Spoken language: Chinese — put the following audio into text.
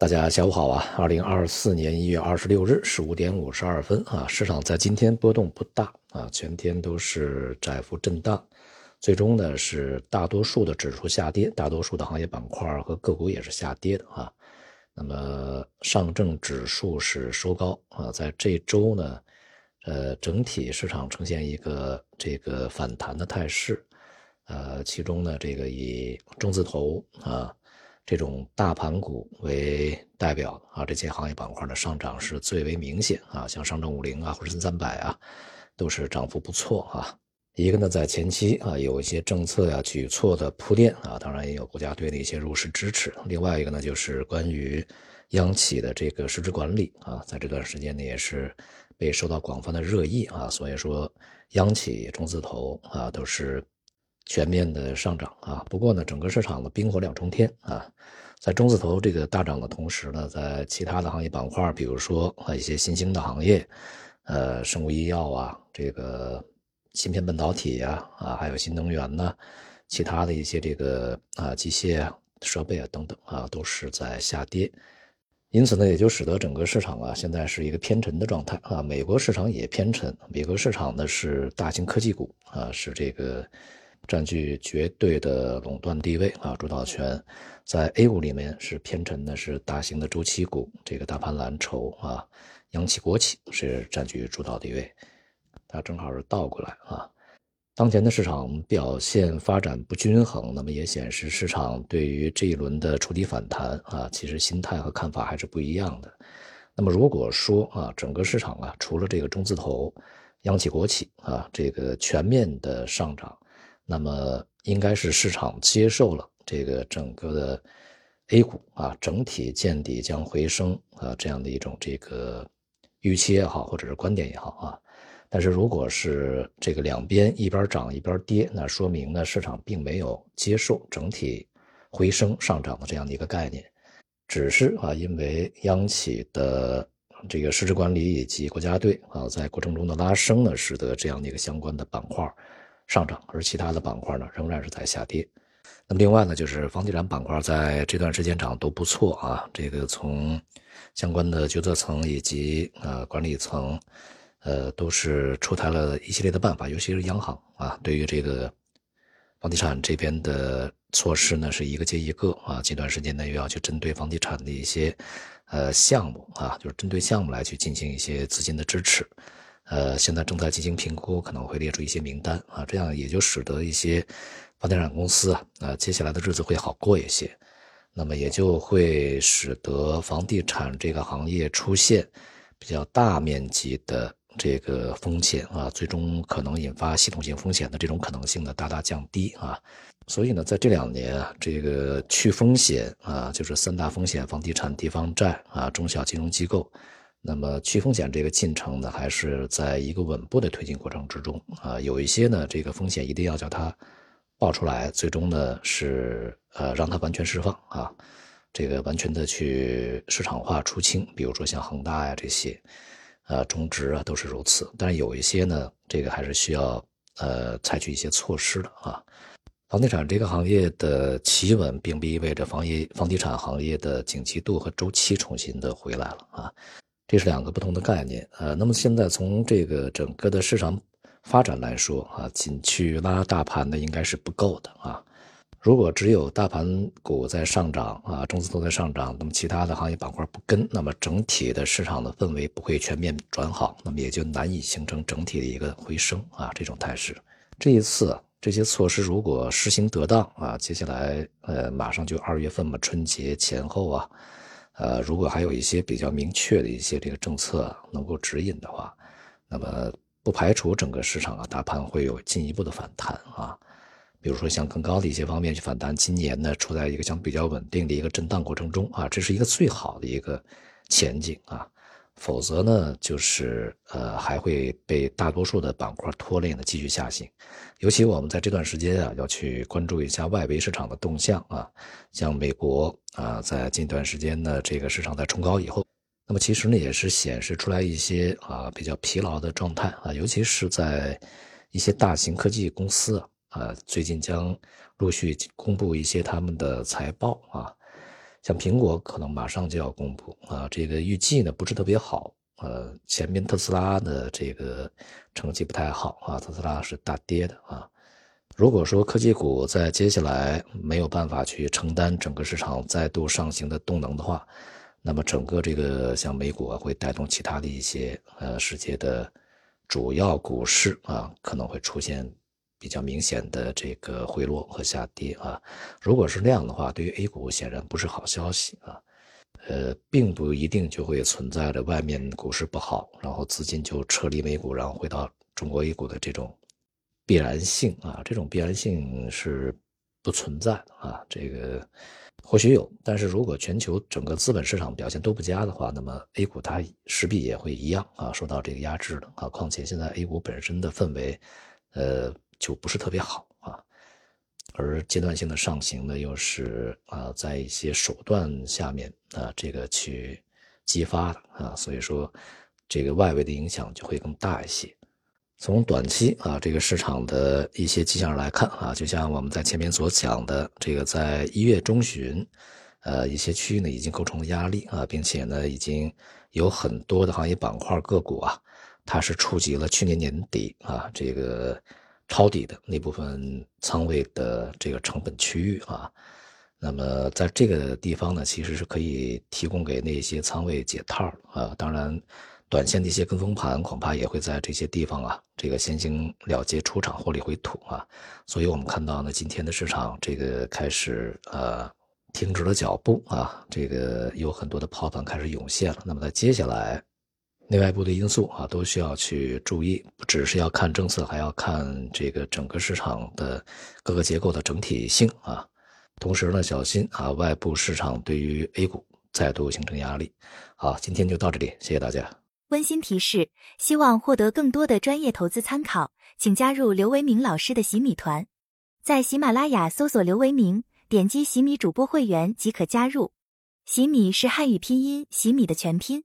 大家下午好啊！二零二四年一月二十六日十五点五十二分啊，市场在今天波动不大啊，全天都是窄幅震荡，最终呢是大多数的指数下跌，大多数的行业板块和个股也是下跌的啊。那么上证指数是收高啊，在这周呢，呃，整体市场呈现一个这个反弹的态势，呃，其中呢这个以中字头啊。这种大盘股为代表啊，这些行业板块的上涨是最为明显啊，像上证五零啊、沪深三百啊，都是涨幅不错啊。一个呢，在前期啊有一些政策呀举措的铺垫啊，当然也有国家队的一些入市支持。另外一个呢，就是关于央企的这个市值管理啊，在这段时间呢也是被受到广泛的热议啊，所以说央企、中字头啊都是。全面的上涨啊，不过呢，整个市场的冰火两重天啊，在中字头这个大涨的同时呢，在其他的行业板块，比如说啊一些新兴的行业，呃，生物医药啊，这个芯片半导体呀，啊，还有新能源呢，其他的一些这个啊机械啊设备啊等等啊，都是在下跌，因此呢，也就使得整个市场啊现在是一个偏沉的状态啊，美国市场也偏沉，美国市场呢是大型科技股啊，是这个。占据绝对的垄断地位啊，主导权，在 A 股里面是偏沉的，是大型的周期股，这个大盘蓝筹啊，央企国企是占据主导地位，它正好是倒过来啊。当前的市场表现发展不均衡，那么也显示市场对于这一轮的触底反弹啊，其实心态和看法还是不一样的。那么如果说啊，整个市场啊，除了这个中字头、央企国企啊，这个全面的上涨。那么应该是市场接受了这个整个的 A 股啊，整体见底将回升啊这样的一种这个预期也好，或者是观点也好啊。但是如果是这个两边一边涨一边跌，那说明呢市场并没有接受整体回升上涨的这样的一个概念，只是啊因为央企的这个市值管理以及国家队啊在过程中的拉升呢，使得这样的一个相关的板块。上涨，而其他的板块呢仍然是在下跌。那么另外呢，就是房地产板块在这段时间涨都不错啊。这个从相关的决策层以及呃管理层，呃都是出台了一系列的办法，尤其是央行啊，对于这个房地产这边的措施呢是一个接一个啊。这段时间呢又要去针对房地产的一些呃项目啊，就是针对项目来去进行一些资金的支持。呃，现在正在进行评估，可能会列出一些名单啊，这样也就使得一些房地产公司啊，啊，接下来的日子会好过一些。那么也就会使得房地产这个行业出现比较大面积的这个风险啊，最终可能引发系统性风险的这种可能性呢，大大降低啊。所以呢，在这两年啊，这个去风险啊，就是三大风险：房地产、地方债啊，中小金融机构。那么去风险这个进程呢，还是在一个稳步的推进过程之中啊。有一些呢，这个风险一定要叫它爆出来，最终呢是呃让它完全释放啊，这个完全的去市场化出清。比如说像恒大呀这些，呃中植啊都是如此。但是有一些呢，这个还是需要呃采取一些措施的啊。房地产这个行业的企稳，并不意味着房业房地产行业的景气度和周期重新的回来了啊。这是两个不同的概念，呃，那么现在从这个整个的市场发展来说，啊，仅去拉大盘的应该是不够的啊。如果只有大盘股在上涨，啊，中资都在上涨，那么其他的行业板块不跟，那么整体的市场的氛围不会全面转好，那么也就难以形成整体的一个回升啊这种态势。这一次这些措施如果实行得当啊，接下来呃马上就二月份嘛，春节前后啊。呃，如果还有一些比较明确的一些这个政策能够指引的话，那么不排除整个市场啊大盘会有进一步的反弹啊，比如说像更高的一些方面去反弹。今年呢处在一个相比较稳定的一个震荡过程中啊，这是一个最好的一个前景啊。否则呢，就是呃还会被大多数的板块拖累呢，继续下行。尤其我们在这段时间啊，要去关注一下外围市场的动向啊，像美国啊，在近段时间呢，这个市场在冲高以后，那么其实呢也是显示出来一些啊比较疲劳的状态啊，尤其是在一些大型科技公司啊，最近将陆续公布一些他们的财报啊。像苹果可能马上就要公布啊，这个预计呢不是特别好。呃，前面特斯拉的这个成绩不太好啊，特斯拉是大跌的啊。如果说科技股在接下来没有办法去承担整个市场再度上行的动能的话，那么整个这个像美股啊，会带动其他的一些呃世界的主要股市啊，可能会出现比较明显的这个回落和下跌啊。如果是那样的话，对于 A 股显然不是好消息啊。呃，并不一定就会存在着外面股市不好，然后资金就撤离美股，然后回到中国 A 股的这种必然性啊，这种必然性是不存在啊。这个或许有，但是如果全球整个资本市场表现都不佳的话，那么 A 股它势必也会一样啊，受到这个压制的啊。况且现在 A 股本身的氛围，呃，就不是特别好啊。而阶段性的上行呢，又是啊，在一些手段下面啊，这个去激发的啊，所以说这个外围的影响就会更大一些。从短期啊，这个市场的一些迹象来看啊，就像我们在前面所讲的，这个在一月中旬，呃，一些区域呢已经构成了压力啊，并且呢，已经有很多的行业板块个股啊，它是触及了去年年底啊这个。抄底的那部分仓位的这个成本区域啊，那么在这个地方呢，其实是可以提供给那些仓位解套啊。当然，短线的一些跟风盘恐怕也会在这些地方啊，这个先行了结出场获利回吐啊。所以我们看到呢，今天的市场这个开始呃停止了脚步啊，这个有很多的抛盘开始涌现了。那么在接下来。内外部的因素啊，都需要去注意，不只是要看政策，还要看这个整个市场的各个结构的整体性啊。同时呢，小心啊，外部市场对于 A 股再度形成压力。好，今天就到这里，谢谢大家。温馨提示：希望获得更多的专业投资参考，请加入刘维明老师的洗米团，在喜马拉雅搜索刘维明，点击洗米主播会员即可加入。洗米是汉语拼音洗米的全拼。